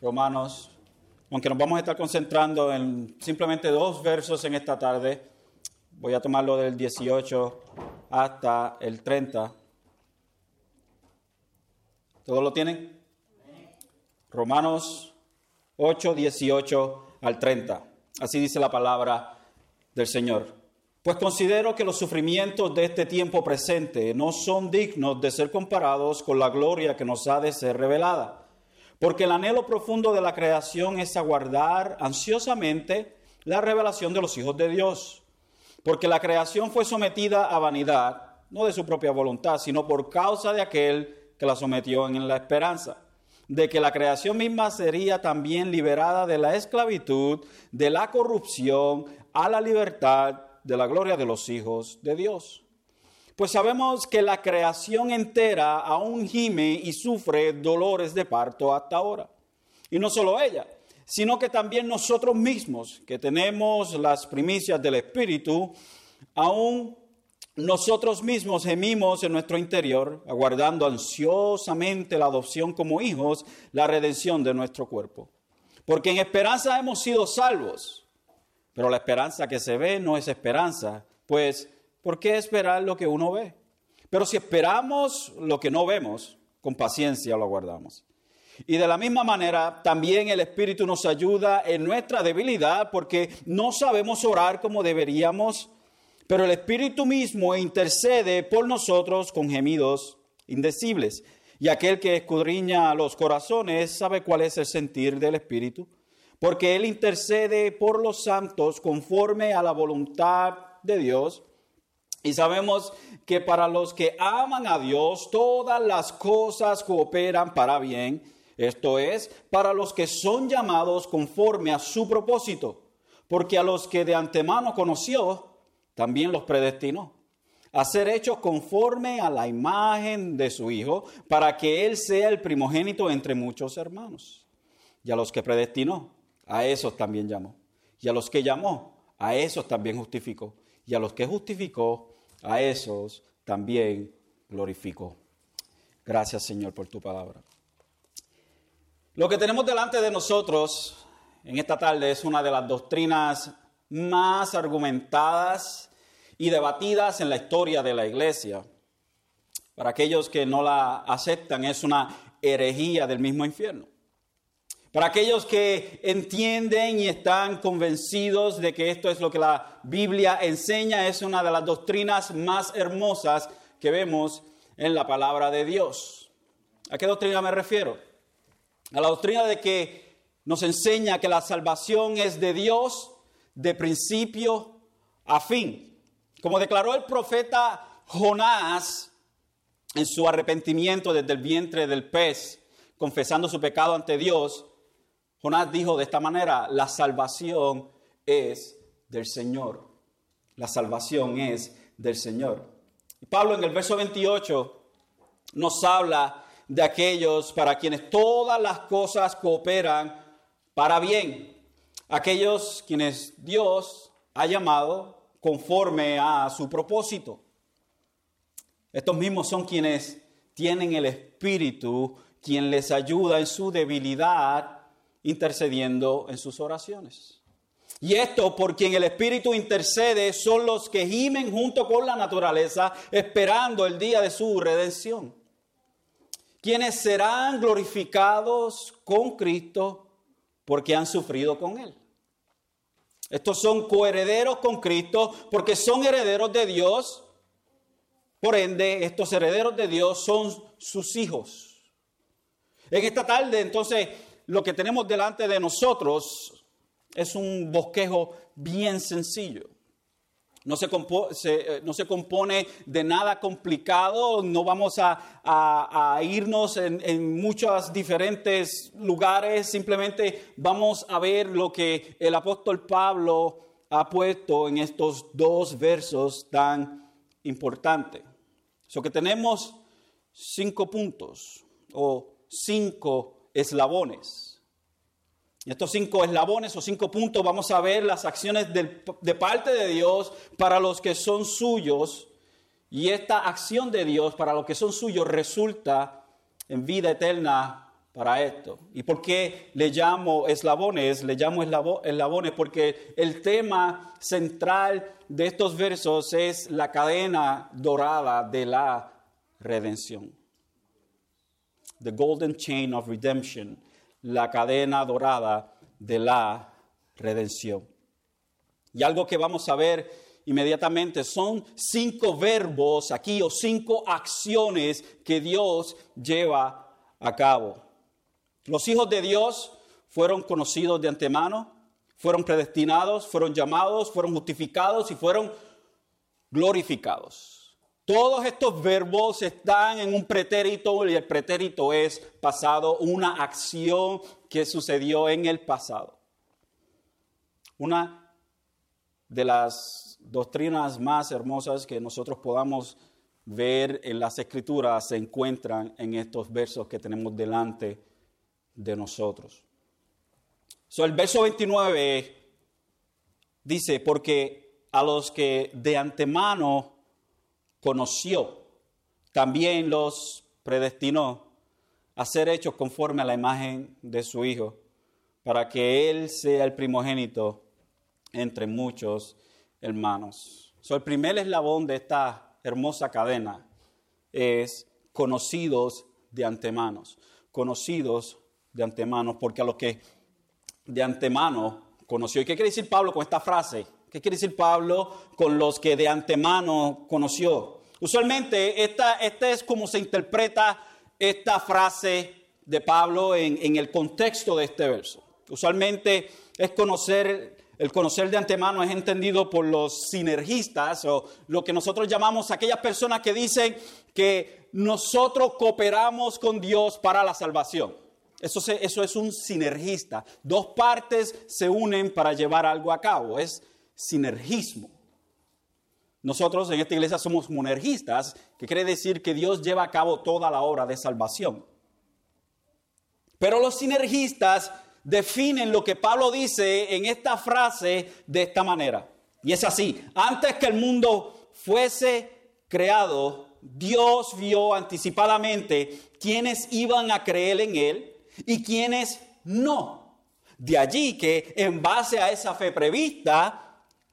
Romanos, aunque nos vamos a estar concentrando en simplemente dos versos en esta tarde, voy a tomarlo del 18 hasta el 30. ¿Todos lo tienen? Romanos 8, 18 al 30. Así dice la palabra del Señor. Pues considero que los sufrimientos de este tiempo presente no son dignos de ser comparados con la gloria que nos ha de ser revelada. Porque el anhelo profundo de la creación es aguardar ansiosamente la revelación de los hijos de Dios. Porque la creación fue sometida a vanidad, no de su propia voluntad, sino por causa de aquel que la sometió en la esperanza de que la creación misma sería también liberada de la esclavitud, de la corrupción, a la libertad de la gloria de los hijos de Dios. Pues sabemos que la creación entera aún gime y sufre dolores de parto hasta ahora. Y no solo ella, sino que también nosotros mismos, que tenemos las primicias del Espíritu, aún nosotros mismos gemimos en nuestro interior, aguardando ansiosamente la adopción como hijos, la redención de nuestro cuerpo. Porque en esperanza hemos sido salvos, pero la esperanza que se ve no es esperanza, pues ¿por qué esperar lo que uno ve? Pero si esperamos lo que no vemos, con paciencia lo aguardamos. Y de la misma manera, también el Espíritu nos ayuda en nuestra debilidad porque no sabemos orar como deberíamos pero el Espíritu mismo intercede por nosotros con gemidos indecibles. Y aquel que escudriña los corazones sabe cuál es el sentir del Espíritu, porque Él intercede por los santos conforme a la voluntad de Dios. Y sabemos que para los que aman a Dios, todas las cosas cooperan para bien. Esto es, para los que son llamados conforme a su propósito. Porque a los que de antemano conoció, también los predestinó a ser hechos conforme a la imagen de su Hijo, para que Él sea el primogénito entre muchos hermanos. Y a los que predestinó, a esos también llamó. Y a los que llamó, a esos también justificó. Y a los que justificó, a esos también glorificó. Gracias Señor por tu palabra. Lo que tenemos delante de nosotros en esta tarde es una de las doctrinas más argumentadas y debatidas en la historia de la iglesia. Para aquellos que no la aceptan es una herejía del mismo infierno. Para aquellos que entienden y están convencidos de que esto es lo que la Biblia enseña, es una de las doctrinas más hermosas que vemos en la palabra de Dios. ¿A qué doctrina me refiero? A la doctrina de que nos enseña que la salvación es de Dios de principio a fin. Como declaró el profeta Jonás en su arrepentimiento desde el vientre del pez, confesando su pecado ante Dios, Jonás dijo de esta manera, la salvación es del Señor. La salvación es del Señor. Pablo en el verso 28 nos habla de aquellos para quienes todas las cosas cooperan para bien. Aquellos quienes Dios ha llamado conforme a su propósito. Estos mismos son quienes tienen el Espíritu, quien les ayuda en su debilidad, intercediendo en sus oraciones. Y esto por quien el Espíritu intercede son los que gimen junto con la naturaleza, esperando el día de su redención. Quienes serán glorificados con Cristo porque han sufrido con Él. Estos son coherederos con Cristo porque son herederos de Dios. Por ende, estos herederos de Dios son sus hijos. En esta tarde, entonces, lo que tenemos delante de nosotros es un bosquejo bien sencillo. No se, eh, no se, compone de nada complicado, no vamos a, irnos en, muchos diferentes lugares, simplemente vamos a ver lo que el apóstol Pablo ha puesto en estos dos versos tan importantes. So que tenemos cinco puntos o cinco eslabones. Estos cinco eslabones o cinco puntos vamos a ver las acciones de parte de Dios para los que son suyos. Y esta acción de Dios para los que son suyos resulta en vida eterna para esto. ¿Y por qué le llamo eslabones? Le llamo eslabones porque el tema central de estos versos es la cadena dorada de la redención. The golden chain of redemption, la cadena dorada de la redención. Y algo que vamos a ver inmediatamente son cinco verbos aquí o cinco acciones que Dios lleva a cabo. Los hijos de Dios fueron conocidos de antemano, fueron predestinados, fueron llamados, fueron justificados y fueron glorificados. Todos estos verbos están en un pretérito y el pretérito es pasado, una acción que sucedió en el pasado. Una de las doctrinas más hermosas que nosotros podamos ver en las escrituras se encuentran en estos versos que tenemos delante de nosotros. So, el verso 29 dice, porque a los que de antemano conoció, también los predestinó a ser hechos conforme a la imagen de su Hijo, para que Él sea el primogénito entre muchos hermanos. So, el primer eslabón de esta hermosa cadena es conocidos de antemano, conocidos de antemano, porque a los que de antemano conoció. ¿Y qué quiere decir Pablo con esta frase? ¿Qué quiere decir Pablo con los que de antemano conoció? Usualmente esta, esta es como se interpreta esta frase de Pablo en, en el contexto de este verso. Usualmente es conocer el conocer de antemano es entendido por los sinergistas o lo que nosotros llamamos aquellas personas que dicen que nosotros cooperamos con Dios para la salvación. Eso, eso es un sinergista. Dos partes se unen para llevar algo a cabo. Es sinergismo. Nosotros en esta iglesia somos monergistas, que quiere decir que Dios lleva a cabo toda la obra de salvación. Pero los sinergistas definen lo que Pablo dice en esta frase de esta manera. Y es así, antes que el mundo fuese creado, Dios vio anticipadamente quienes iban a creer en Él y quienes no. De allí que en base a esa fe prevista,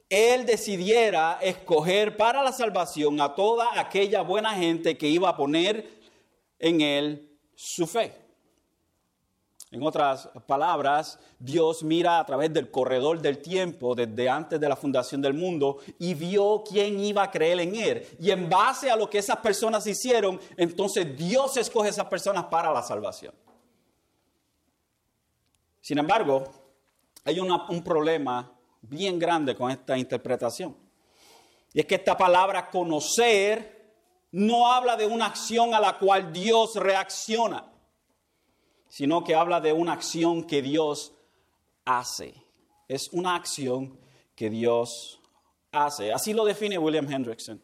Él decidiera escoger para la salvación a toda aquella buena gente que iba a poner en Él su fe. En otras palabras, Dios mira a través del corredor del tiempo desde antes de la fundación del mundo y vio quién iba a creer en Él. Y en base a lo que esas personas hicieron, entonces Dios escoge a esas personas para la salvación. Sin embargo, hay un problema bien grande con esta interpretación. Y es que esta palabra conocer no habla de una acción a la cual Dios reacciona, sino que habla de una acción que Dios hace. Es una acción que Dios hace. Así lo define William Hendrickson.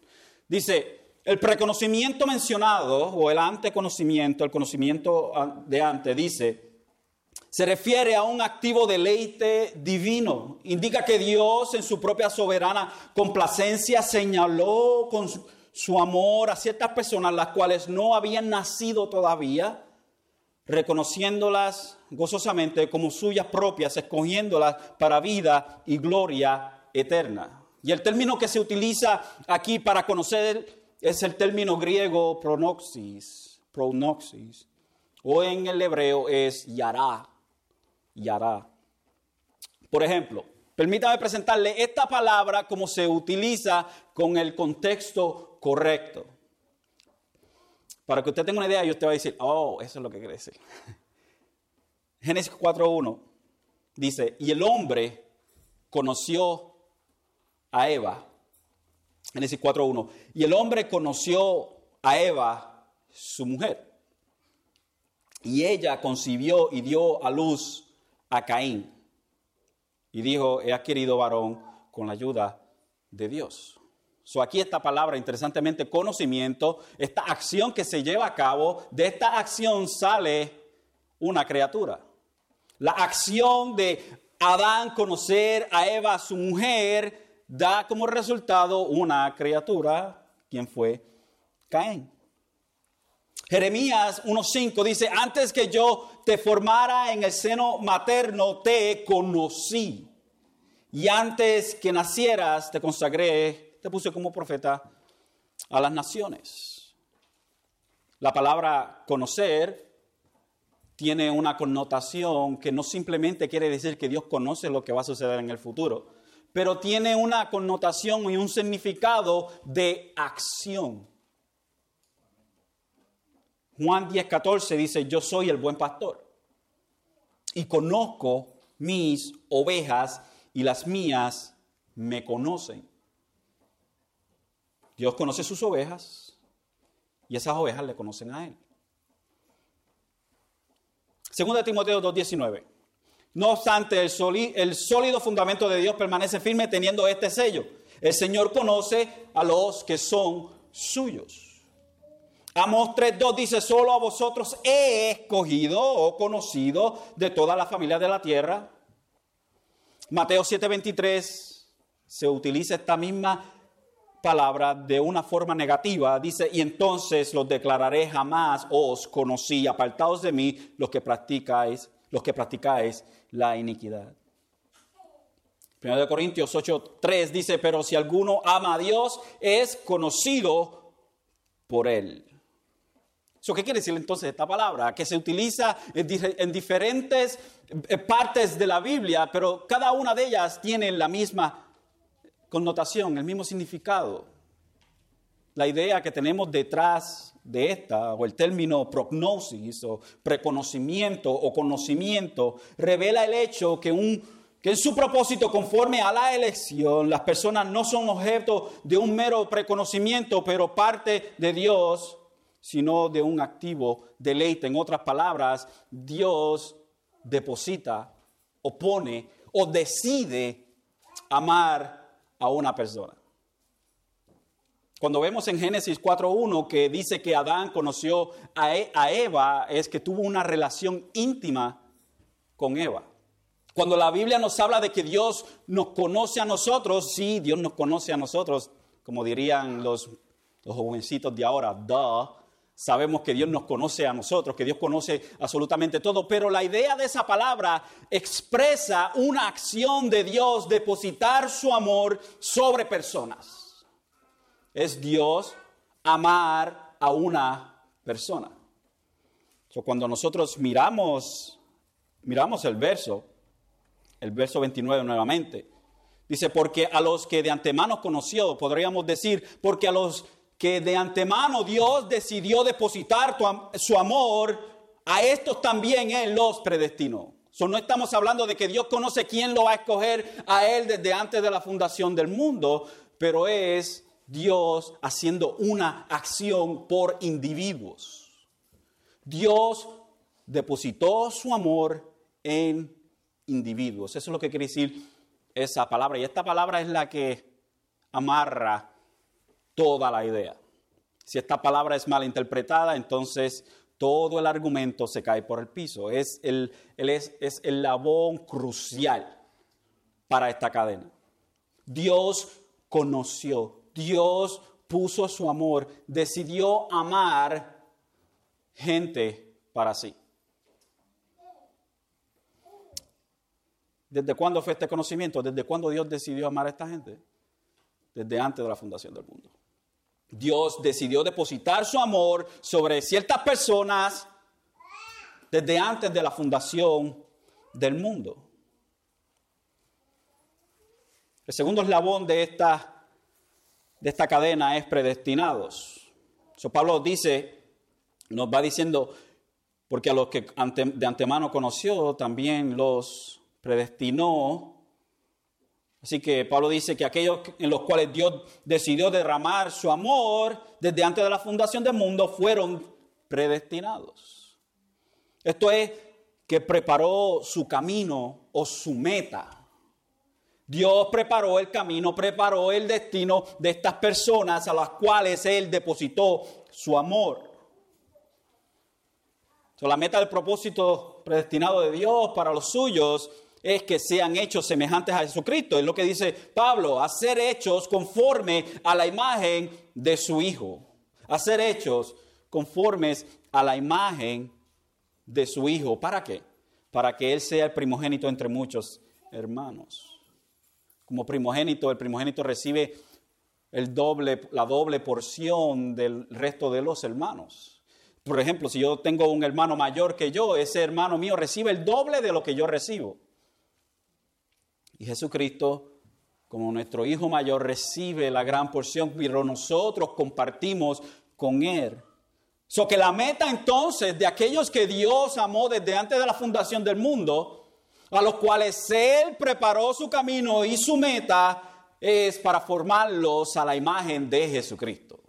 Dice, el preconocimiento mencionado o el anteconocimiento, el conocimiento de antes, dice, se refiere a un activo deleite divino. Indica que Dios en su propia soberana complacencia señaló con su, amor a ciertas personas las cuales no habían nacido todavía, reconociéndolas gozosamente como suyas propias, escogiéndolas para vida y gloria eterna. Y el término que se utiliza aquí para conocer es el término griego pronoxis, pronoxis, o en el hebreo es yará y hará. Por ejemplo, permítame presentarle esta palabra como se utiliza con el contexto correcto. Para que usted tenga una idea y usted va a decir, oh, eso es lo que quiere decir. Génesis 4.1 dice, y el hombre conoció a Eva. Génesis 4.1. Y el hombre conoció a Eva, su mujer. Y ella concibió y dio a luz a Caín y dijo, he adquirido varón con la ayuda de Dios. So aquí esta palabra, interesantemente, conocimiento, esta acción que se lleva a cabo, de esta acción sale una criatura. La acción de Adán conocer a Eva, su mujer, da como resultado una criatura, quien fue Caín. Jeremías 1.5 dice, antes que yo te formara en el seno materno, te conocí. Y antes que nacieras, te consagré, te puse como profeta a las naciones. La palabra conocer tiene una connotación que no simplemente quiere decir que Dios conoce lo que va a suceder en el futuro, pero tiene una connotación y un significado de acción. Juan 10:14 dice, yo soy el buen pastor y conozco mis ovejas y las mías me conocen. Dios conoce sus ovejas y esas ovejas le conocen a Él. Segunda de Timoteo 2:19. No obstante, el sólido fundamento de Dios permanece firme teniendo este sello. El Señor conoce a los que son suyos. Amos 3.2 dice, solo a vosotros he escogido o conocido de toda la familia de la tierra. Mateo 7.23 se utiliza esta misma palabra de una forma negativa. Dice, y entonces los declararé jamás os conocí, apartados de mí los que practicáis, los que practicáis la iniquidad. 1 Corintios 8.3 dice, pero si alguno ama a Dios, es conocido por él. ¿Qué quiere decir entonces esta palabra? Que se utiliza en diferentes eh, partes de la Biblia, pero cada una de ellas tiene la misma connotación, el mismo significado. La idea que tenemos detrás de esta, o el término prognosis, o preconocimiento, o conocimiento, revela el hecho que, un, que en su propósito, conforme a la elección, las personas no son objeto de un mero preconocimiento, pero parte de Dios sino de un activo deleite. En otras palabras, Dios deposita o pone o decide amar a una persona. Cuando vemos en Génesis 4.1 que dice que Adán conoció e, a Eva, es que tuvo una relación íntima con Eva. Cuando la Biblia nos habla de que Dios nos conoce a nosotros, sí, Dios nos conoce a nosotros, como dirían los, los jovencitos de ahora, duh, Sabemos que Dios nos conoce a nosotros, que Dios conoce absolutamente todo, pero la idea de esa palabra expresa una acción de Dios, depositar su amor sobre personas. Es Dios amar a una persona. cuando nosotros miramos, miramos el verso, el verso 29 nuevamente, dice, porque a los que de antemano conoció, podríamos decir, porque a los que de antemano Dios decidió depositar su amor, a estos también Él los predestinó. no estamos hablando de que Dios conoce quién lo va a escoger a Él desde antes de la fundación del mundo, pero es Dios haciendo una acción por individuos. Dios depositó su amor en individuos. Eso es lo que quiere decir esa palabra. Y esta palabra es la que amarra toda la idea. Si esta palabra es mal interpretada, entonces todo el argumento se cae por el piso. Es el, es, es el labón crucial para esta cadena. Dios conoció, Dios puso su amor, decidió amar gente para sí. ¿Desde cuándo fue este conocimiento? ¿Desde cuándo Dios decidió amar a esta gente? Desde antes de la fundación del mundo. Dios decidió depositar su amor sobre ciertas personas desde antes de la fundación del mundo. El segundo eslabón de esta, de esta cadena es predestinados. So, Pablo dice, nos va diciendo, porque a los que de antemano conoció, también los predestinó Así que Pablo dice que aquellos en los cuales Dios decidió derramar su amor desde antes de la fundación del mundo fueron predestinados. Esto es que preparó su camino o su meta. Dios preparó el camino, preparó el destino de estas personas a las cuales Él depositó su amor. la meta del propósito predestinado de Dios para los suyos es que sean hechos semejantes a Jesucristo. Es lo que dice Pablo, hacer hechos conforme a la imagen de su Hijo. Hacer hechos conformes a la imagen de su Hijo. ¿Para qué? Para que Él sea el primogénito entre muchos hermanos. Como primogénito, el primogénito recibe el doble, la doble porción del resto de los hermanos. Por ejemplo, si yo tengo un hermano mayor que yo, ese hermano mío recibe el doble de lo que yo recibo. Jesucristo, como nuestro hijo mayor, recibe la gran porción, pero nosotros compartimos con Él. So que la meta entonces de aquellos que Dios amó desde antes de la fundación del mundo, a los cuales Él preparó su camino y su meta, es para formarlos a la imagen de Jesucristo.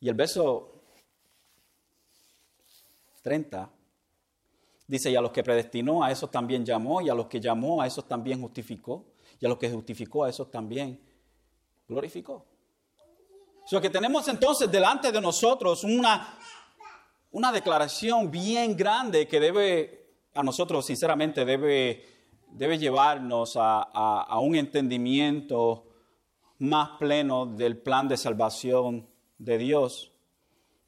Y el verso 30 dice, y a los que predestinó, a esos también llamó, y a los que llamó, a esos también justificó, y a los que justificó, a esos también glorificó. Lo que tenemos entonces delante de nosotros una, una declaración bien grande que debe, a nosotros sinceramente, debe, debe llevarnos a, a un entendimiento más pleno del plan de salvación de Dios.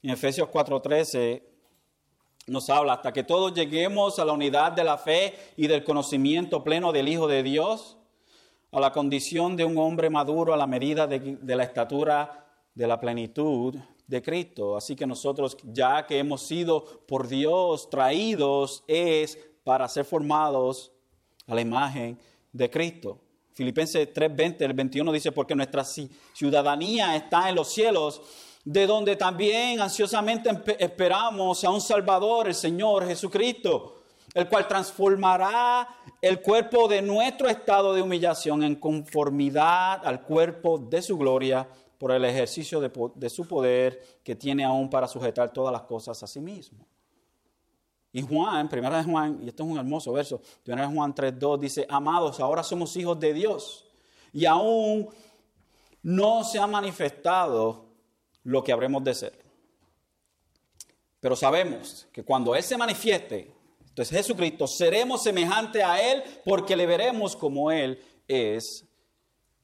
En Efesios 4:13 nos habla hasta que todos lleguemos a la unidad de la fe y del conocimiento pleno del Hijo de Dios, a la condición de un hombre maduro a la medida de, la estatura de la plenitud de Cristo. Así que nosotros, ya que hemos sido por Dios traídos, es para ser formados a la imagen de Cristo. Filipenses 3:20, el 21 dice, porque nuestra ciudadanía está en los cielos, de donde también ansiosamente esperamos a un Salvador, el Señor Jesucristo, el cual transformará el cuerpo de nuestro estado de humillación en conformidad al cuerpo de su gloria por el ejercicio de, su poder que tiene aún para sujetar todas las cosas a sí mismo. Y Juan, primera de Juan, y esto es un hermoso verso, primera de Juan 3.2 dice, amados, ahora somos hijos de Dios y aún no se ha manifestado lo que habremos de ser. Pero sabemos que cuando Él se manifieste, entonces Jesucristo, seremos semejantes a Él porque le veremos como Él es.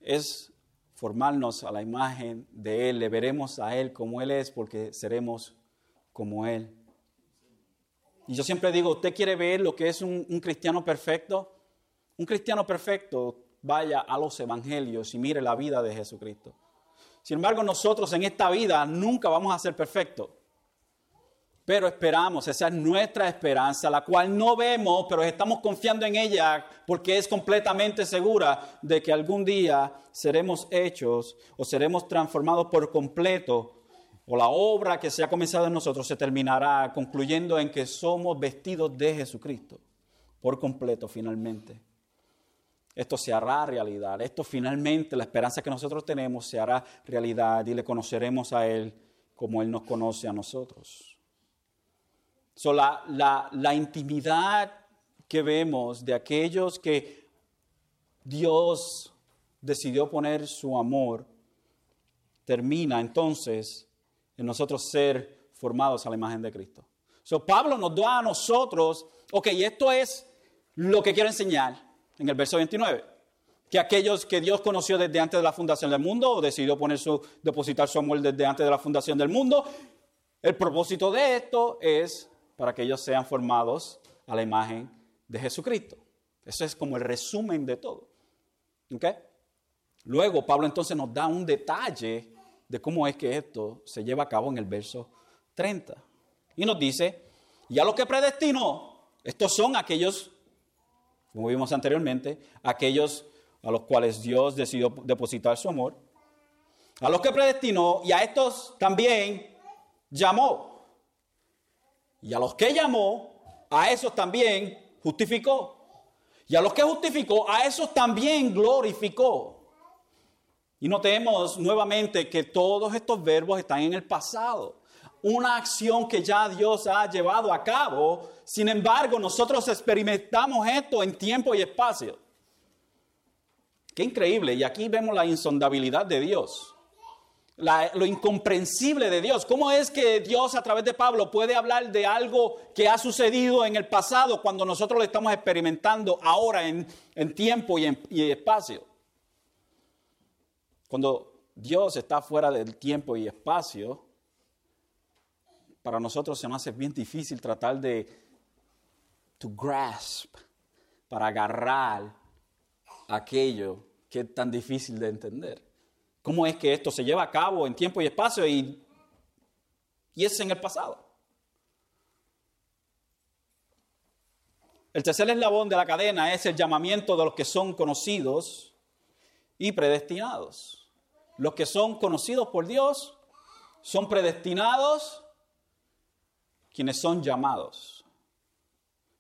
Es formarnos a la imagen de Él, le veremos a Él como Él es porque seremos como Él. Y yo siempre digo, ¿usted quiere ver lo que es un, cristiano perfecto? Un cristiano perfecto vaya a los evangelios y mire la vida de Jesucristo. Sin embargo, nosotros en esta vida nunca vamos a ser perfectos. Pero esperamos, esa es nuestra esperanza, la cual no vemos, pero estamos confiando en ella porque es completamente segura de que algún día seremos hechos o seremos transformados por completo o la obra que se ha comenzado en nosotros se terminará concluyendo en que somos vestidos de Jesucristo por completo finalmente. Esto se hará realidad. Esto finalmente, la esperanza que nosotros tenemos, se hará realidad y le conoceremos a Él como Él nos conoce a nosotros. So, la, la, la intimidad que vemos de aquellos que Dios decidió poner su amor termina entonces en nosotros ser formados a la imagen de Cristo. So, Pablo nos da a nosotros, ok, esto es lo que quiero enseñar en el verso 29, que aquellos que Dios conoció desde antes de la fundación del mundo o decidió poner su, depositar su amor desde antes de la fundación del mundo, el propósito de esto es para que ellos sean formados a la imagen de Jesucristo. Eso es como el resumen de todo. ¿Okay? Luego Pablo entonces nos da un detalle de cómo es que esto se lleva a cabo en el verso 30. Y nos dice, ya lo que predestinó, estos son aquellos, como vimos anteriormente, aquellos a los cuales Dios decidió depositar su amor, a los que predestinó y a estos también llamó. Y a los que llamó, a esos también justificó. Y a los que justificó, a esos también glorificó. Y notemos nuevamente que todos estos verbos están en el pasado. Una acción que ya Dios ha llevado a cabo. Sin embargo, nosotros experimentamos esto en tiempo y espacio. Qué increíble. Y aquí vemos la insondabilidad de Dios. lo incomprensible de Dios. ¿Cómo es que Dios a través de Pablo puede hablar de algo que ha sucedido en el pasado cuando nosotros lo estamos experimentando ahora en, tiempo y en y espacio? Cuando Dios está fuera del tiempo y espacio, para nosotros se nos hace bien difícil tratar de to grasp, para agarrar aquello que es tan difícil de entender. ¿Cómo es que esto se lleva a cabo en tiempo y espacio y, y es en el pasado? El tercer eslabón de la cadena es el llamamiento de los que son conocidos y predestinados. Los que son conocidos por Dios son predestinados quienes son llamados.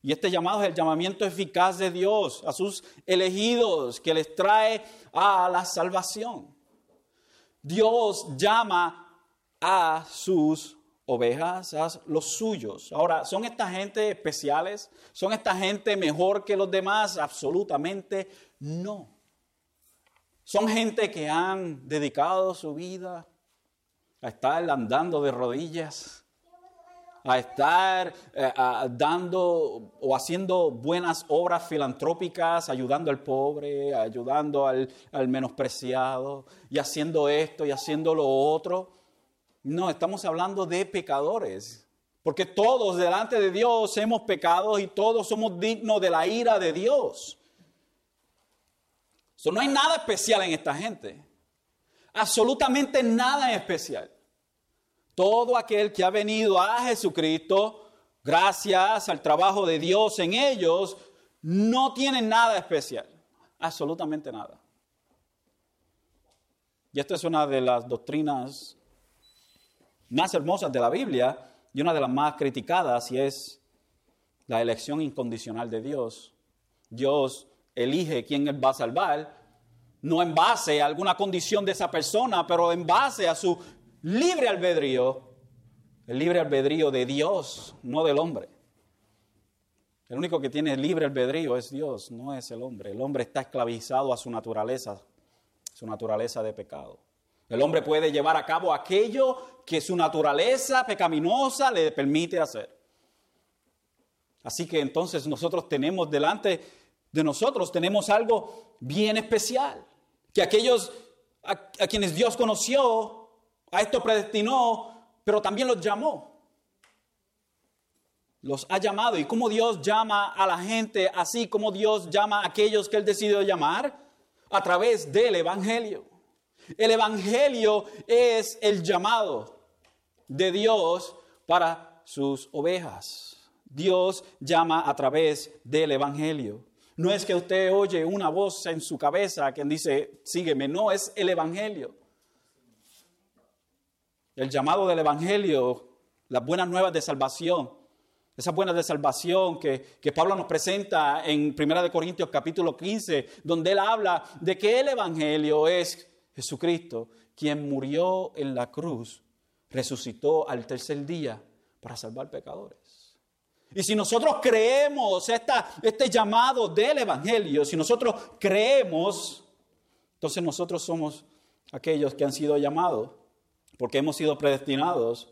Y este llamado es el llamamiento eficaz de Dios a sus elegidos que les trae a la salvación. Dios llama a sus ovejas, a los suyos. Ahora, ¿son esta gente especiales? ¿Son esta gente mejor que los demás? Absolutamente no. Son gente que han dedicado su vida a estar andando de rodillas, a estar eh, dando o haciendo buenas obras filantrópicas, ayudando al pobre, ayudando al, al menospreciado, y haciendo esto y haciendo lo otro. No, estamos hablando de pecadores. Porque todos delante de Dios hemos pecado y todos somos dignos de la ira de Dios. no hay nada especial en esta gente. Absolutamente nada especial. Todo aquel que ha venido a Jesucristo, gracias al trabajo de Dios en ellos, no tiene nada especial. Absolutamente nada. Y esta es una de las doctrinas más hermosas de la Biblia y una de las más criticadas y es la elección incondicional de Dios. Dios elige quién Él va a salvar, no en base a alguna condición de esa persona, pero en base a su libre albedrío, el libre albedrío de Dios, no del hombre. El único que tiene libre albedrío es Dios, no es el hombre. El hombre está esclavizado a su naturaleza, su naturaleza de pecado. El hombre puede llevar a cabo aquello que su naturaleza pecaminosa le permite hacer. Así que entonces nosotros tenemos delante de nosotros, tenemos algo bien especial, que aquellos a, quienes Dios conoció, a esto predestinó, pero también los llamó. Los ha llamado. ¿Y cómo Dios llama a la gente así como Dios llama a aquellos que Él decidió llamar? A través del Evangelio. El Evangelio es el llamado de Dios para sus ovejas. Dios llama a través del Evangelio. No es que usted oye una voz en su cabeza que dice, sígueme, no, es el Evangelio. El llamado del Evangelio, las buenas nuevas de salvación, esas buenas de salvación que, que Pablo nos presenta en 1 Corintios capítulo 15, donde él habla de que el Evangelio es Jesucristo, quien murió en la cruz, resucitó al tercer día para salvar pecadores. Y si nosotros creemos esta, este llamado del Evangelio, si nosotros creemos, entonces nosotros somos aquellos que han sido llamados, porque hemos sido predestinados,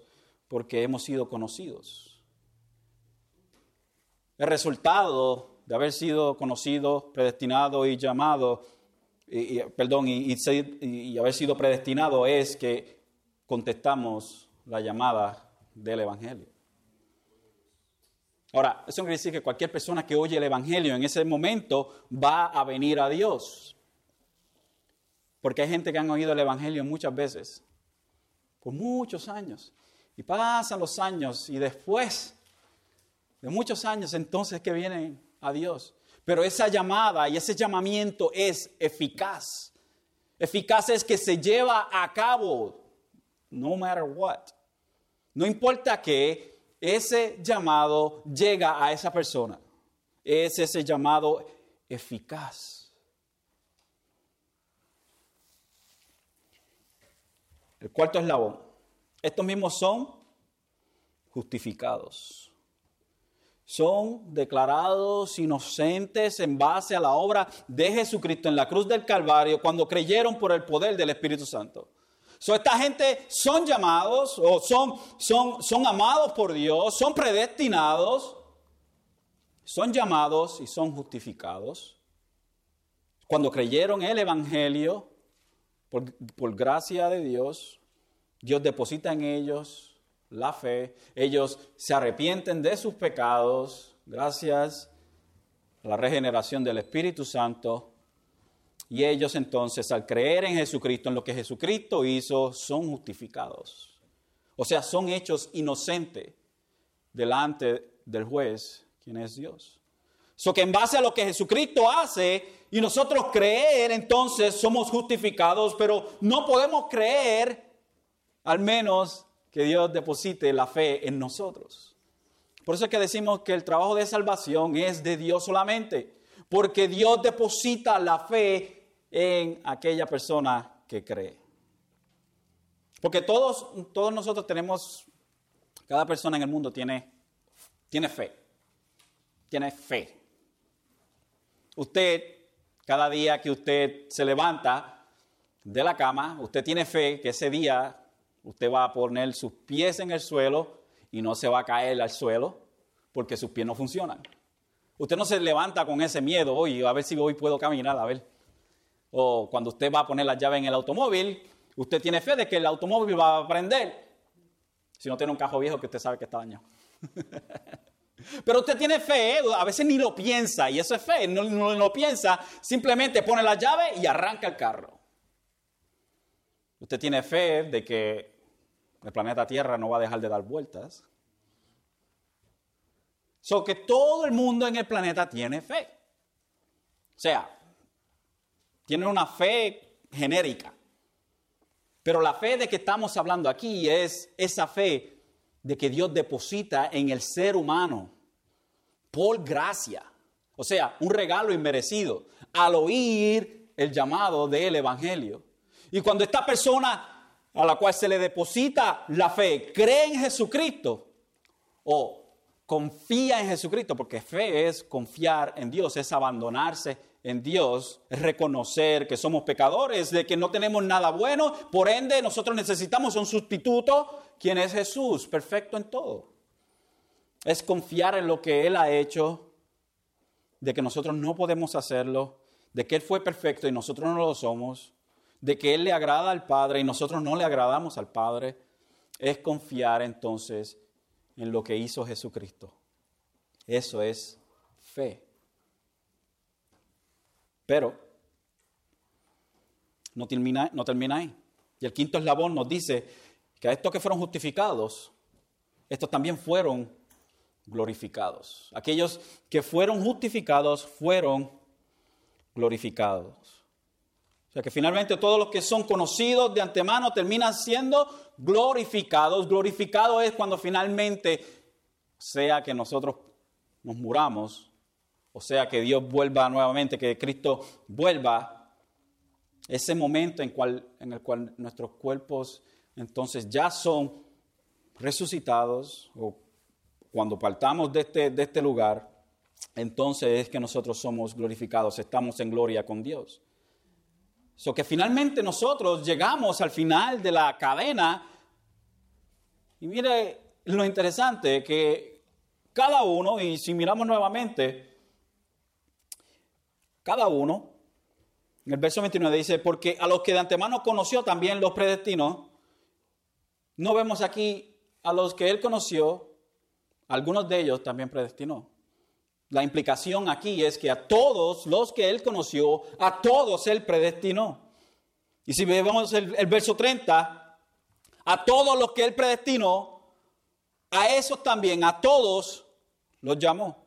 porque hemos sido conocidos. El resultado de haber sido conocido, predestinado y llamado y, perdón, y, haber sido predestinado es que contestamos la llamada del Evangelio. Ahora, eso quiere decir que cualquier persona que oye el Evangelio en ese momento va a venir a Dios. Porque hay gente que han oído el Evangelio muchas veces, por muchos años. Y pasan los años y después de muchos años entonces que vienen a Dios. Pero esa llamada y ese llamamiento es eficaz. Eficaz es que se lleva a cabo, no matter what. No importa que ese llamado llega a esa persona. Es ese llamado eficaz. El cuarto eslabón. Estos mismos son justificados son declarados inocentes en base a la obra de Jesucristo en la cruz del Calvario cuando creyeron por el poder del Espíritu Santo. So, esta gente son llamados o son, son, son amados por Dios, son predestinados, son llamados y son justificados. Cuando creyeron el Evangelio por, gracia de Dios, Dios deposita en ellos la fe, ellos se arrepienten de sus pecados gracias a la regeneración del Espíritu Santo y ellos entonces al creer en Jesucristo, en lo que Jesucristo hizo, son justificados. O sea, son hechos inocentes delante del juez, quien es Dios. So que en base a lo que Jesucristo hace y nosotros creer, entonces somos justificados, pero no podemos creer al menos que Dios deposite la fe en nosotros. Por eso es que decimos que el trabajo de salvación es de Dios solamente, porque Dios deposita la fe en aquella persona que cree. Porque todos, todos nosotros tenemos, cada persona en el mundo tiene, tiene fe, tiene fe. Usted, cada día que usted se levanta de la cama, usted tiene fe que ese día usted va a poner sus pies en el suelo y no se va a caer al suelo porque sus pies no funcionan. Usted no se levanta con ese miedo, a ver si hoy puedo caminar, a ver. O cuando usted va a poner la llave en el automóvil, usted tiene fe de que el automóvil va a prender. Si no tiene un cajo viejo que usted sabe que está dañado. Pero usted tiene fe, a veces ni lo piensa, y eso es fe, no, no lo piensa, simplemente pone la llave y arranca el carro. Usted tiene fe de que el planeta Tierra no va a dejar de dar vueltas. So que todo el mundo en el planeta tiene fe. O sea, tiene una fe genérica. Pero la fe de que estamos hablando aquí es esa fe de que Dios deposita en el ser humano por gracia. O sea, un regalo inmerecido al oír el llamado del Evangelio. Y cuando esta persona a la cual se le deposita la fe cree en Jesucristo o confía en Jesucristo, porque fe es confiar en Dios, es abandonarse en Dios, es reconocer que somos pecadores, de que no tenemos nada bueno, por ende nosotros necesitamos un sustituto, quien es Jesús, perfecto en todo. Es confiar en lo que Él ha hecho, de que nosotros no podemos hacerlo, de que Él fue perfecto y nosotros no lo somos de que Él le agrada al Padre y nosotros no le agradamos al Padre, es confiar entonces en lo que hizo Jesucristo. Eso es fe. Pero no termina, no termina ahí. Y el quinto eslabón nos dice que a estos que fueron justificados, estos también fueron glorificados. Aquellos que fueron justificados fueron glorificados. O sea que finalmente todos los que son conocidos de antemano terminan siendo glorificados. Glorificado es cuando finalmente, sea que nosotros nos muramos, o sea que Dios vuelva nuevamente, que Cristo vuelva, ese momento en, cual, en el cual nuestros cuerpos entonces ya son resucitados, o cuando partamos de este, de este lugar, entonces es que nosotros somos glorificados, estamos en gloria con Dios. So que finalmente nosotros llegamos al final de la cadena y mire lo interesante que cada uno, y si miramos nuevamente, cada uno, en el verso 29 dice, porque a los que de antemano conoció también los predestinó, no vemos aquí a los que él conoció, algunos de ellos también predestinó. La implicación aquí es que a todos los que él conoció, a todos él predestinó. Y si vemos el, verso 30, a todos los que él predestinó, a esos también, a todos los llamó.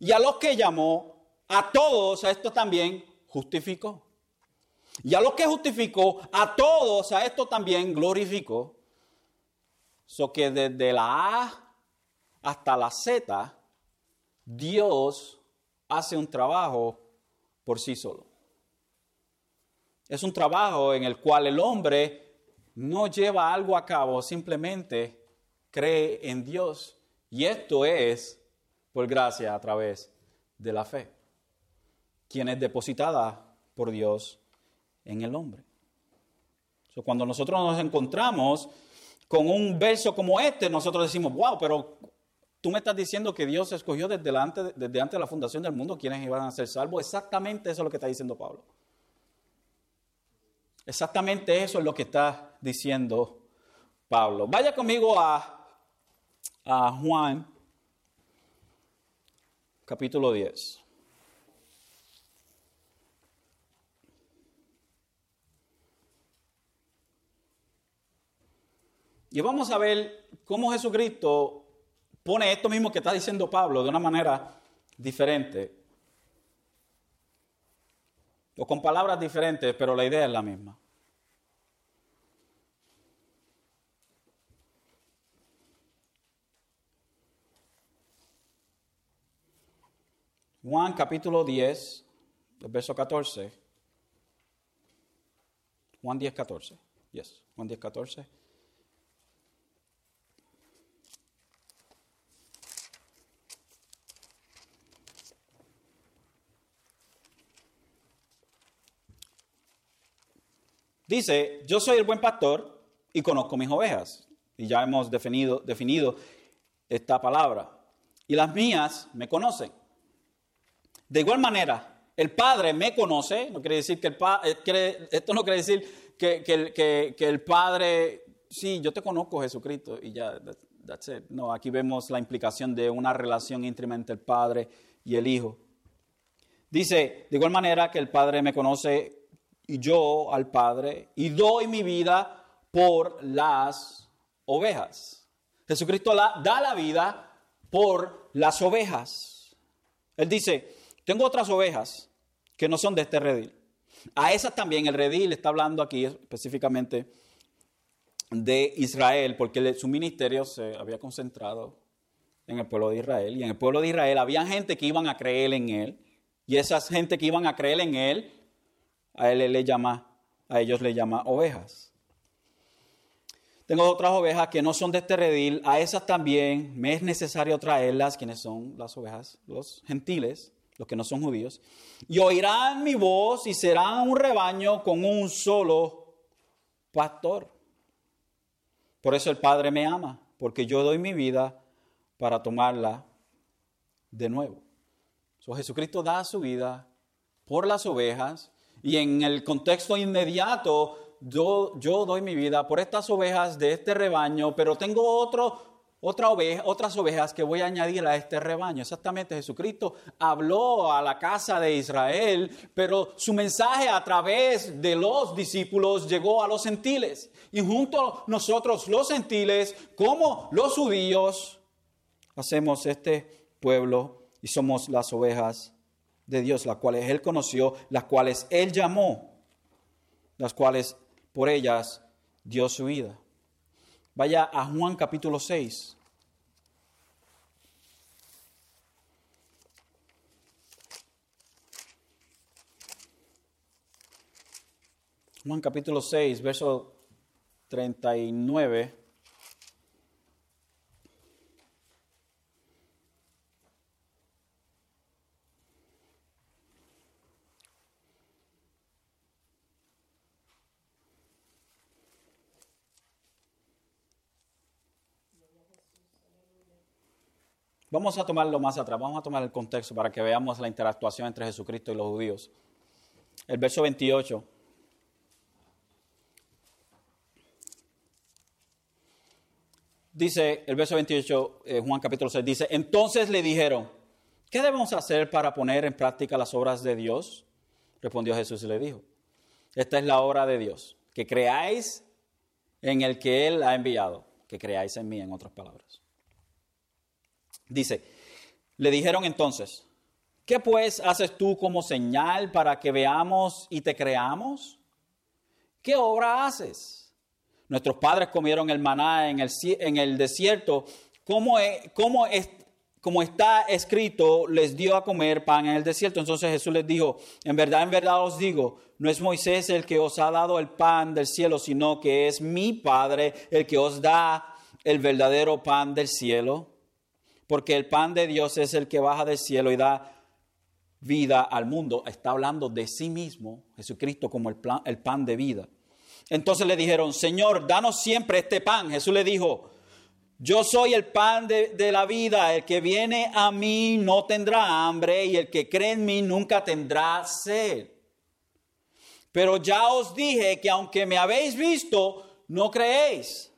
Y a los que llamó, a todos, a estos también justificó. Y a los que justificó, a todos, a esto también glorificó. So que desde la A hasta la Z, Dios hace un trabajo por sí solo. Es un trabajo en el cual el hombre no lleva algo a cabo, simplemente cree en Dios. Y esto es por gracia a través de la fe, quien es depositada por Dios en el hombre. cuando nosotros nos encontramos con un verso como este, nosotros decimos, wow, pero Tú me estás diciendo que Dios escogió desde, antes, desde antes de la fundación del mundo quienes iban a ser salvos. Exactamente eso es lo que está diciendo Pablo. Exactamente eso es lo que está diciendo Pablo. Vaya conmigo a, a Juan, capítulo 10. Y vamos a ver cómo Jesucristo pone esto mismo que está diciendo Pablo de una manera diferente. O con palabras diferentes, pero la idea es la misma. Juan capítulo 10, verso 14. Juan 10, 14. Yes, Juan 10, 14. Dice, yo soy el buen pastor y conozco mis ovejas. Y ya hemos definido, definido esta palabra. Y las mías me conocen. De igual manera, el Padre me conoce, no quiere decir que el eh, esto no quiere decir que, que, el Padre, sí, yo te conozco Jesucristo y ya, that's it. No, aquí vemos la implicación de una relación íntima entre el Padre y el Hijo. Dice, de igual manera que el Padre me conoce yo al Padre y doy mi vida por las ovejas. Jesucristo da la vida por las ovejas. Él dice, tengo otras ovejas que no son de este redil. A esas también el redil está hablando aquí específicamente de Israel, porque su ministerio se había concentrado en el pueblo de Israel. Y en el pueblo de Israel había gente que iban a creer en él. Y esas gente que iban a creer en él a él le llama, a ellos le llama ovejas. Tengo otras ovejas que no son de este redil, a esas también me es necesario traerlas, quienes son las ovejas, los gentiles, los que no son judíos, y oirán mi voz y serán un rebaño con un solo pastor. Por eso el Padre me ama, porque yo doy mi vida para tomarla de nuevo. Jesucristo da su vida por las ovejas y en el contexto inmediato, yo, yo doy mi vida por estas ovejas de este rebaño, pero tengo otro, otra oveja, otras ovejas que voy a añadir a este rebaño. Exactamente, Jesucristo habló a la casa de Israel, pero su mensaje a través de los discípulos llegó a los gentiles. Y junto nosotros, los gentiles, como los judíos, hacemos este pueblo y somos las ovejas de Dios, las cuales Él conoció, las cuales Él llamó, las cuales por ellas dio su vida. Vaya a Juan capítulo 6. Juan capítulo 6, verso 39. Vamos a tomarlo más atrás, vamos a tomar el contexto para que veamos la interactuación entre Jesucristo y los judíos. El verso 28. Dice el verso 28, eh, Juan capítulo 6, dice, entonces le dijeron, ¿qué debemos hacer para poner en práctica las obras de Dios? Respondió Jesús y le dijo, esta es la obra de Dios, que creáis en el que Él ha enviado, que creáis en mí, en otras palabras. Dice, le dijeron entonces, ¿qué pues haces tú como señal para que veamos y te creamos? ¿Qué obra haces? Nuestros padres comieron el maná en el, en el desierto. ¿Cómo, cómo, es, está escrito, les dio a comer pan en el desierto? Entonces Jesús les dijo, en verdad, en verdad os digo, no es Moisés el que os ha dado el pan del cielo, sino que es mi Padre el que os da el verdadero pan del cielo porque el pan de Dios es el que baja del cielo y da vida al mundo. Está hablando de sí mismo, Jesucristo como el, el pan de vida. Entonces le dijeron, Señor, danos siempre este pan. Jesús le dijo, yo soy el pan de, de, la vida, el que viene a mí no tendrá hambre y el que cree en mí nunca tendrá sed. Pero ya os dije que aunque me habéis visto, no creéis.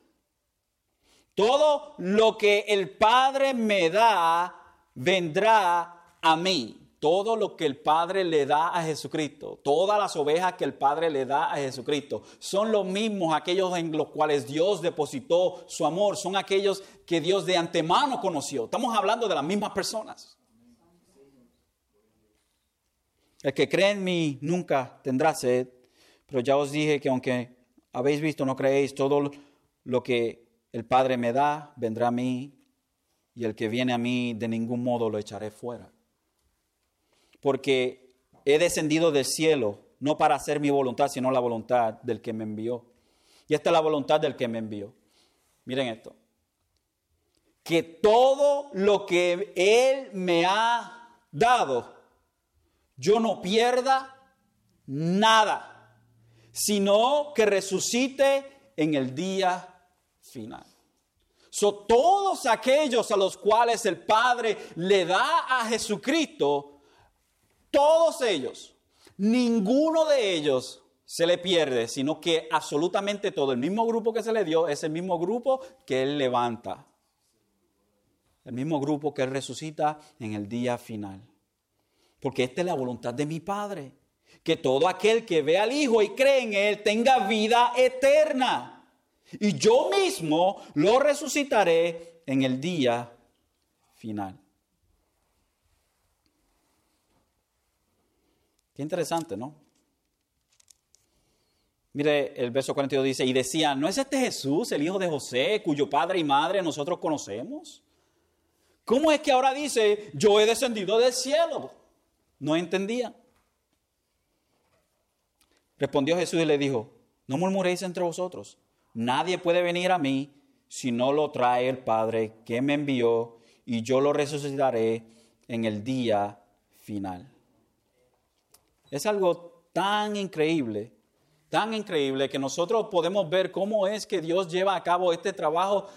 Todo lo que el Padre me da vendrá a mí. Todo lo que el Padre le da a Jesucristo, todas las ovejas que el Padre le da a Jesucristo, son los mismos aquellos en los cuales Dios depositó su amor, son aquellos que Dios de antemano conoció. Estamos hablando de las mismas personas. El que cree en mí nunca tendrá sed, pero ya os dije que aunque habéis visto, no creéis, todo lo que el Padre me da vendrá a mí, y el que viene a mí de ningún modo lo echaré fuera. Porque he descendido del cielo, no para hacer mi voluntad, sino la voluntad del que me envió. Y esta es la voluntad del que me envió. Miren esto. Que todo lo que Él me ha dado, yo no pierda nada, sino que resucite en el día final. So, todos aquellos a los cuales el Padre le da a Jesucristo, todos ellos, ninguno de ellos se le pierde, sino que absolutamente todo el mismo grupo que se le dio es el mismo grupo que Él levanta. El mismo grupo que Él resucita en el día final. Porque esta es la voluntad de mi Padre. Que todo aquel que ve al Hijo y cree en Él tenga vida eterna. Y yo mismo lo resucitaré en el día final. Qué interesante, ¿no? Mire, el verso 42 dice, y decía, ¿no es este Jesús, el hijo de José, cuyo padre y madre nosotros conocemos? ¿Cómo es que ahora dice, yo he descendido del cielo? No entendía. Respondió Jesús y le dijo, no murmuréis entre vosotros. Nadie puede venir a mí si no lo trae el Padre que me envió y yo lo resucitaré en el día final. Es algo tan increíble, tan increíble que nosotros podemos ver cómo es que Dios lleva a cabo este trabajo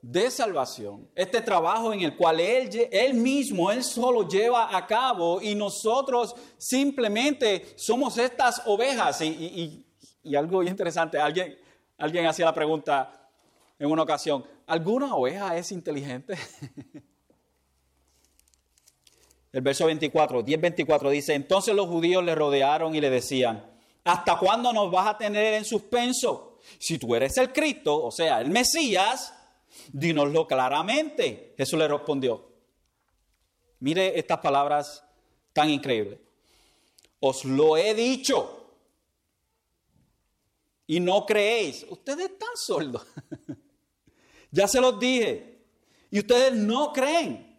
de salvación, este trabajo en el cual él, él mismo, Él solo lleva a cabo y nosotros simplemente somos estas ovejas. Y, algo interesante, alguien, alguien hacía la pregunta en una ocasión, ¿alguna oveja es inteligente? El verso 24, 10-24 dice, entonces los judíos le rodearon y le decían, ¿hasta cuándo nos vas a tener en suspenso? Si tú eres el Cristo, o sea, el Mesías, Dínoslo claramente. Jesús le respondió. Mire estas palabras tan increíbles. Os lo he dicho. Y no creéis. Ustedes están sordos. ya se los dije. Y ustedes no creen.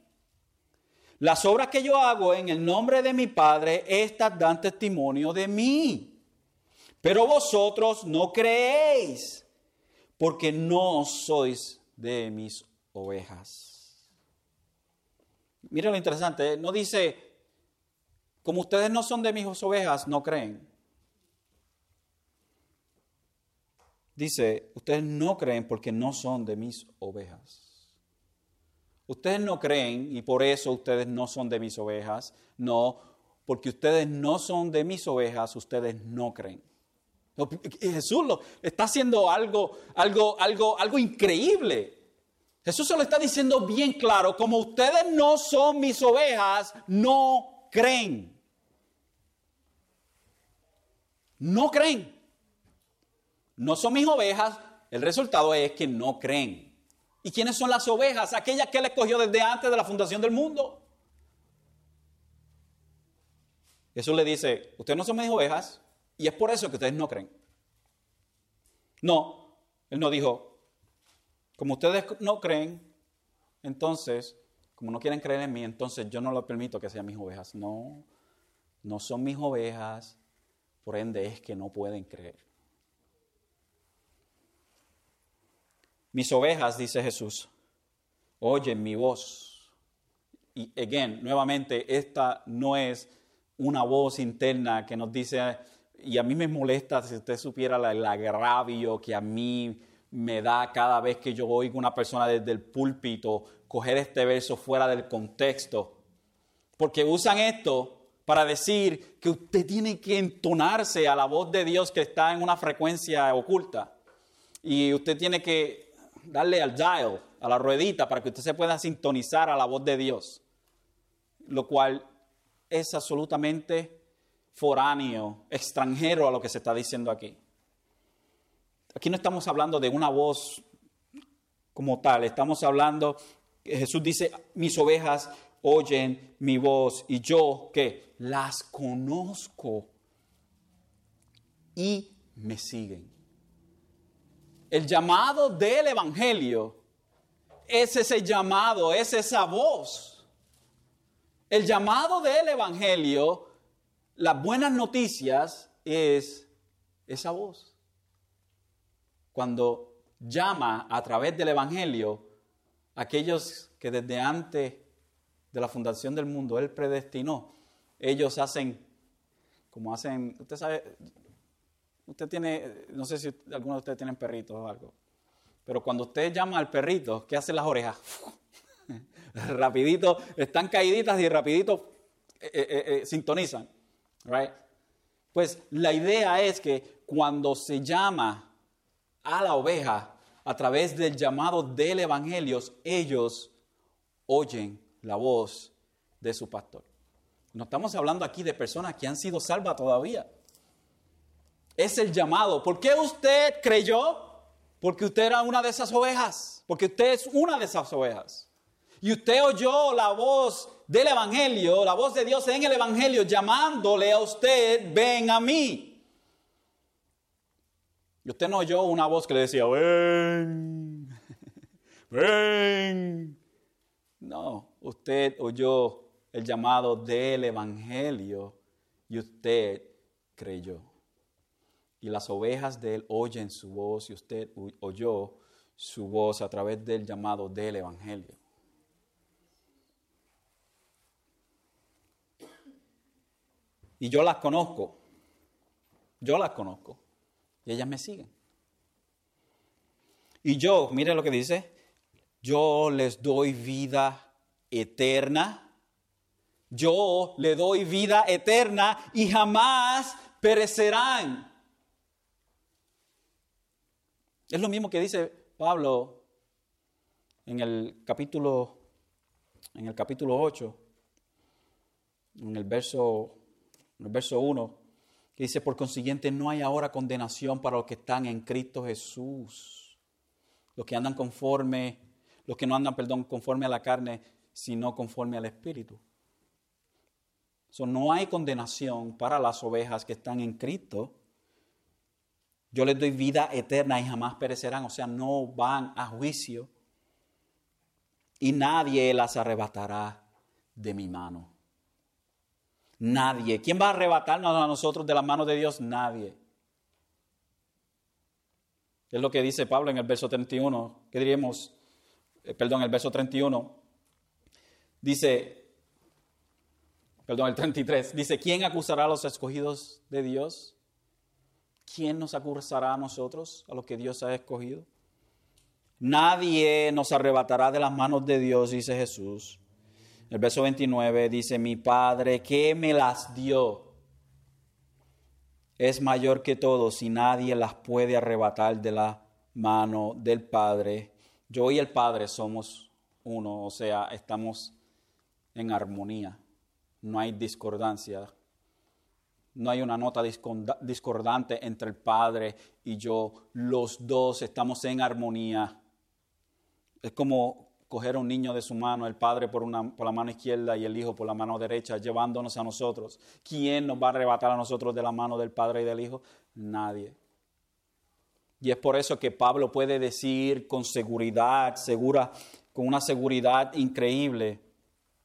Las obras que yo hago en el nombre de mi Padre, estas dan testimonio de mí. Pero vosotros no creéis, porque no sois de mis ovejas. Mira lo interesante, ¿eh? no dice, como ustedes no son de mis ovejas, no creen. Dice, ustedes no creen porque no son de mis ovejas. Ustedes no creen y por eso ustedes no son de mis ovejas. No, porque ustedes no son de mis ovejas, ustedes no creen. Jesús lo, está haciendo algo, algo, algo, algo increíble. Jesús se lo está diciendo bien claro, como ustedes no son mis ovejas, no creen. No creen. No son mis ovejas, el resultado es que no creen. ¿Y quiénes son las ovejas? Aquellas que Él escogió desde antes de la fundación del mundo. Jesús le dice, ustedes no son mis ovejas, y es por eso que ustedes no creen. No, él no dijo, como ustedes no creen, entonces, como no quieren creer en mí, entonces yo no lo permito que sean mis ovejas. No, no son mis ovejas, por ende es que no pueden creer. Mis ovejas, dice Jesús, oyen mi voz. Y again, nuevamente, esta no es una voz interna que nos dice, y a mí me molesta si usted supiera el agravio que a mí me da cada vez que yo oigo una persona desde el púlpito coger este verso fuera del contexto. Porque usan esto para decir que usted tiene que entonarse a la voz de Dios que está en una frecuencia oculta. Y usted tiene que darle al dial, a la ruedita, para que usted se pueda sintonizar a la voz de Dios. Lo cual es absolutamente foráneo, extranjero a lo que se está diciendo aquí. Aquí no estamos hablando de una voz como tal, estamos hablando, Jesús dice, mis ovejas oyen mi voz y yo que las conozco y me siguen. El llamado del Evangelio es ese llamado, es esa voz. El llamado del Evangelio, las buenas noticias, es esa voz. Cuando llama a través del Evangelio aquellos que desde antes de la fundación del mundo Él predestinó, ellos hacen, como hacen, usted sabe, usted tiene, no sé si algunos de ustedes tienen perritos o algo, pero cuando usted llama al perrito, ¿qué hacen las orejas? rapidito, están caíditas y rapidito eh, eh, eh, sintonizan, right? Pues la idea es que cuando se llama a la oveja a través del llamado del Evangelio, ellos oyen la voz de su pastor. No estamos hablando aquí de personas que han sido salvas todavía. Es el llamado. ¿Por qué usted creyó? Porque usted era una de esas ovejas. Porque usted es una de esas ovejas. Y usted oyó la voz del Evangelio, la voz de Dios en el Evangelio, llamándole a usted, ven a mí. Y usted no oyó una voz que le decía, ven, ven. No, usted oyó el llamado del Evangelio y usted creyó. Y las ovejas de él oyen su voz y usted oyó su voz a través del llamado del Evangelio. Y yo las conozco. Yo las conozco. Y ellas me siguen. Y yo, mire lo que dice, yo les doy vida eterna. Yo le doy vida eterna y jamás perecerán. Es lo mismo que dice Pablo en el capítulo en el capítulo 8 en el verso en el verso 1 que dice, por consiguiente, no hay ahora condenación para los que están en Cristo Jesús. Los que andan conforme, los que no andan, perdón, conforme a la carne, sino conforme al Espíritu. So, no hay condenación para las ovejas que están en Cristo. Yo les doy vida eterna y jamás perecerán, o sea, no van a juicio. Y nadie las arrebatará de mi mano. Nadie. ¿Quién va a arrebatarnos a nosotros de las manos de Dios? Nadie. Es lo que dice Pablo en el verso 31. ¿Qué diríamos? Eh, perdón, el verso 31. Dice, perdón, el 33. Dice, ¿quién acusará a los escogidos de Dios? ¿Quién nos acusará a nosotros, a los que Dios ha escogido? Nadie nos arrebatará de las manos de Dios, dice Jesús. El verso 29 dice, mi Padre que me las dio es mayor que todos y nadie las puede arrebatar de la mano del Padre. Yo y el Padre somos uno, o sea, estamos en armonía, no hay discordancia, no hay una nota discordante entre el Padre y yo, los dos estamos en armonía. Es como coger a un niño de su mano, el padre por, por la mano izquierda y el hijo por la mano derecha, llevándonos a nosotros. ¿Quién nos va a arrebatar a nosotros de la mano del padre y del hijo? Nadie. Y es por eso que Pablo puede decir con seguridad, segura, con una seguridad increíble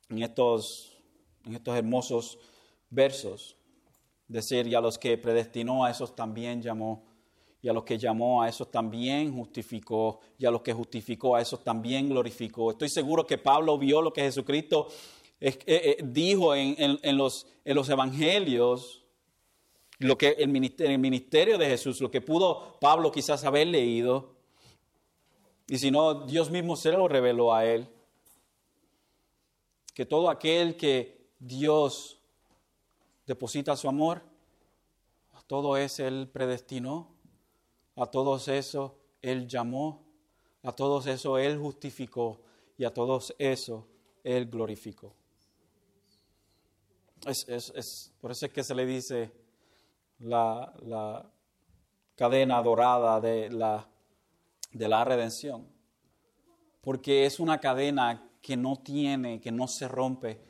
en estos, en estos hermosos versos, decir, y a los que predestinó a esos también llamó y a los que llamó a esos también justificó, y a los que justificó a esos también glorificó. Estoy seguro que Pablo vio lo que Jesucristo eh, eh, dijo en, los, evangelios, lo que el ministerio de Jesús, lo que pudo Pablo quizás haber leído, y si no, Dios mismo se lo reveló a él, que todo aquel que Dios deposita su amor, a todo eso Él predestinó, a todos eso Él llamó, a todos eso Él justificó y a todos eso Él glorificó. Es, es, por eso es que se le dice la, la cadena dorada de la, de la redención, porque es una cadena que no tiene, que no se rompe,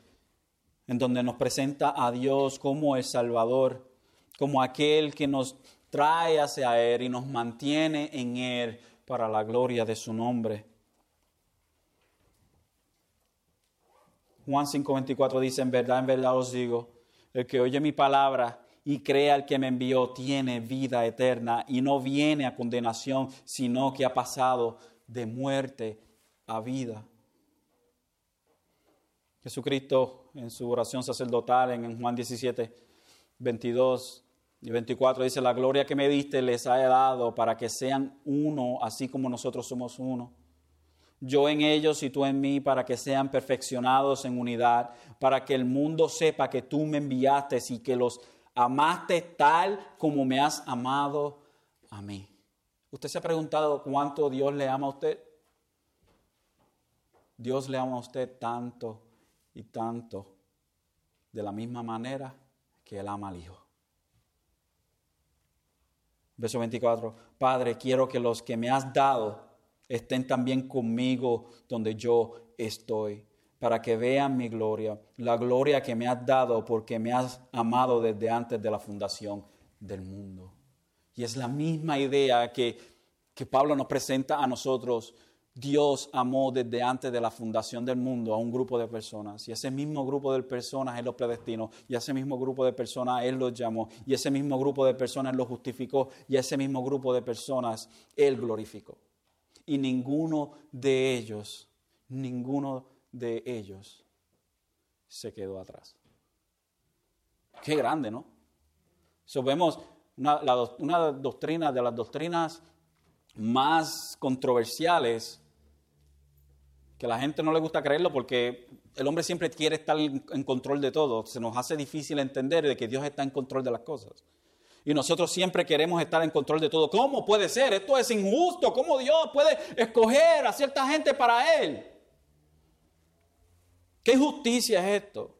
en donde nos presenta a Dios como el Salvador, como aquel que nos trae hacia Él y nos mantiene en Él para la gloria de su nombre. Juan 5:24 dice, en verdad, en verdad os digo, el que oye mi palabra y crea al que me envió tiene vida eterna y no viene a condenación, sino que ha pasado de muerte a vida. Jesucristo en su oración sacerdotal en Juan 17, 22 y 24 dice, la gloria que me diste les ha dado para que sean uno, así como nosotros somos uno. Yo en ellos y tú en mí, para que sean perfeccionados en unidad, para que el mundo sepa que tú me enviaste y que los amaste tal como me has amado a mí. ¿Usted se ha preguntado cuánto Dios le ama a usted? Dios le ama a usted tanto y tanto de la misma manera que Él ama al Hijo. Verso 24, Padre, quiero que los que me has dado estén también conmigo donde yo estoy, para que vean mi gloria, la gloria que me has dado porque me has amado desde antes de la fundación del mundo. Y es la misma idea que, que Pablo nos presenta a nosotros Dios amó desde antes de la fundación del mundo a un grupo de personas y ese mismo grupo de personas Él los predestinó y ese mismo grupo de personas Él los llamó y ese mismo grupo de personas los justificó y ese mismo grupo de personas Él glorificó. Y ninguno de ellos, ninguno de ellos se quedó atrás. Qué grande, ¿no? So, vemos una, una doctrina de las doctrinas más controversiales que la gente no le gusta creerlo porque el hombre siempre quiere estar en control de todo. Se nos hace difícil entender de que Dios está en control de las cosas. Y nosotros siempre queremos estar en control de todo. ¿Cómo puede ser? Esto es injusto. ¿Cómo Dios puede escoger a cierta gente para Él? ¿Qué injusticia es esto?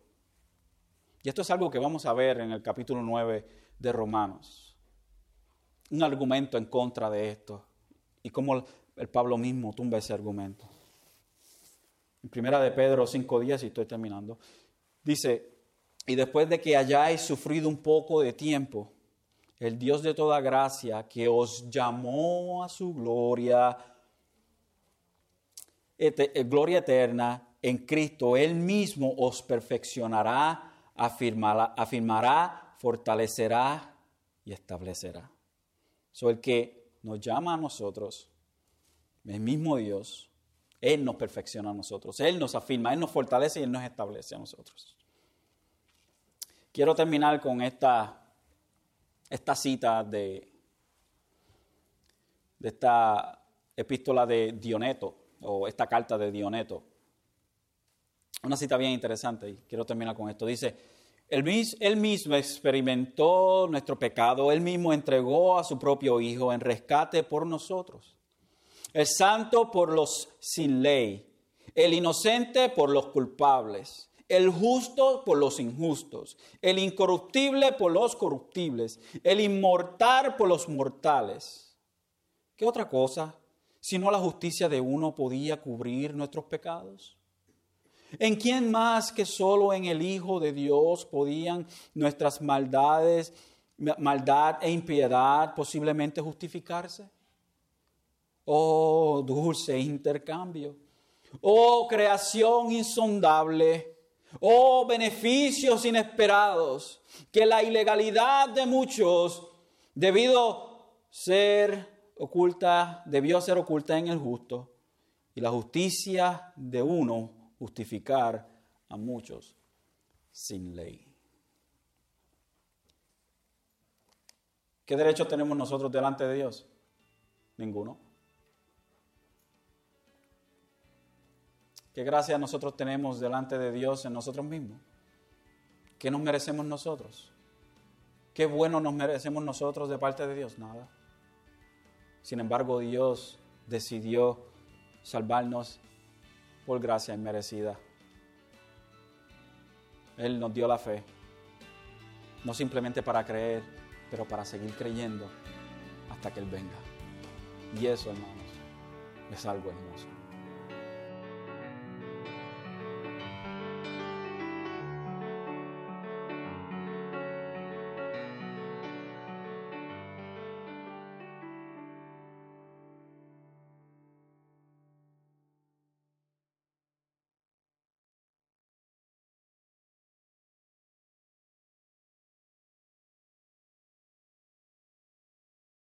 Y esto es algo que vamos a ver en el capítulo 9 de Romanos. Un argumento en contra de esto. Y cómo el Pablo mismo tumba ese argumento. En primera de Pedro 5.10, y estoy terminando, dice, y después de que hayáis sufrido un poco de tiempo, el Dios de toda gracia, que os llamó a su gloria, eh, gloria eterna en Cristo, Él mismo os perfeccionará, afirmará, afirmará fortalecerá y establecerá. So, el que nos llama a nosotros, el mismo Dios, él nos perfecciona a nosotros, Él nos afirma, Él nos fortalece y Él nos establece a nosotros. Quiero terminar con esta, esta cita de, de esta epístola de Dioneto, o esta carta de Dioneto. Una cita bien interesante y quiero terminar con esto. Dice, él mismo experimentó nuestro pecado, Él mismo entregó a su propio Hijo en rescate por nosotros el santo por los sin ley, el inocente por los culpables, el justo por los injustos, el incorruptible por los corruptibles, el inmortal por los mortales. ¿Qué otra cosa sino la justicia de uno podía cubrir nuestros pecados? ¿En quién más que solo en el Hijo de Dios podían nuestras maldades, maldad e impiedad posiblemente justificarse? Oh, dulce intercambio. Oh, creación insondable. Oh, beneficios inesperados. Que la ilegalidad de muchos, debido ser oculta, debió ser oculta en el justo. Y la justicia de uno justificar a muchos sin ley. ¿Qué derecho tenemos nosotros delante de Dios? Ninguno. ¿Qué gracia nosotros tenemos delante de Dios en nosotros mismos? ¿Qué nos merecemos nosotros? ¿Qué bueno nos merecemos nosotros de parte de Dios? Nada. Sin embargo, Dios decidió salvarnos por gracia inmerecida. Él nos dio la fe, no simplemente para creer, pero para seguir creyendo hasta que Él venga. Y eso, hermanos, es algo hermoso.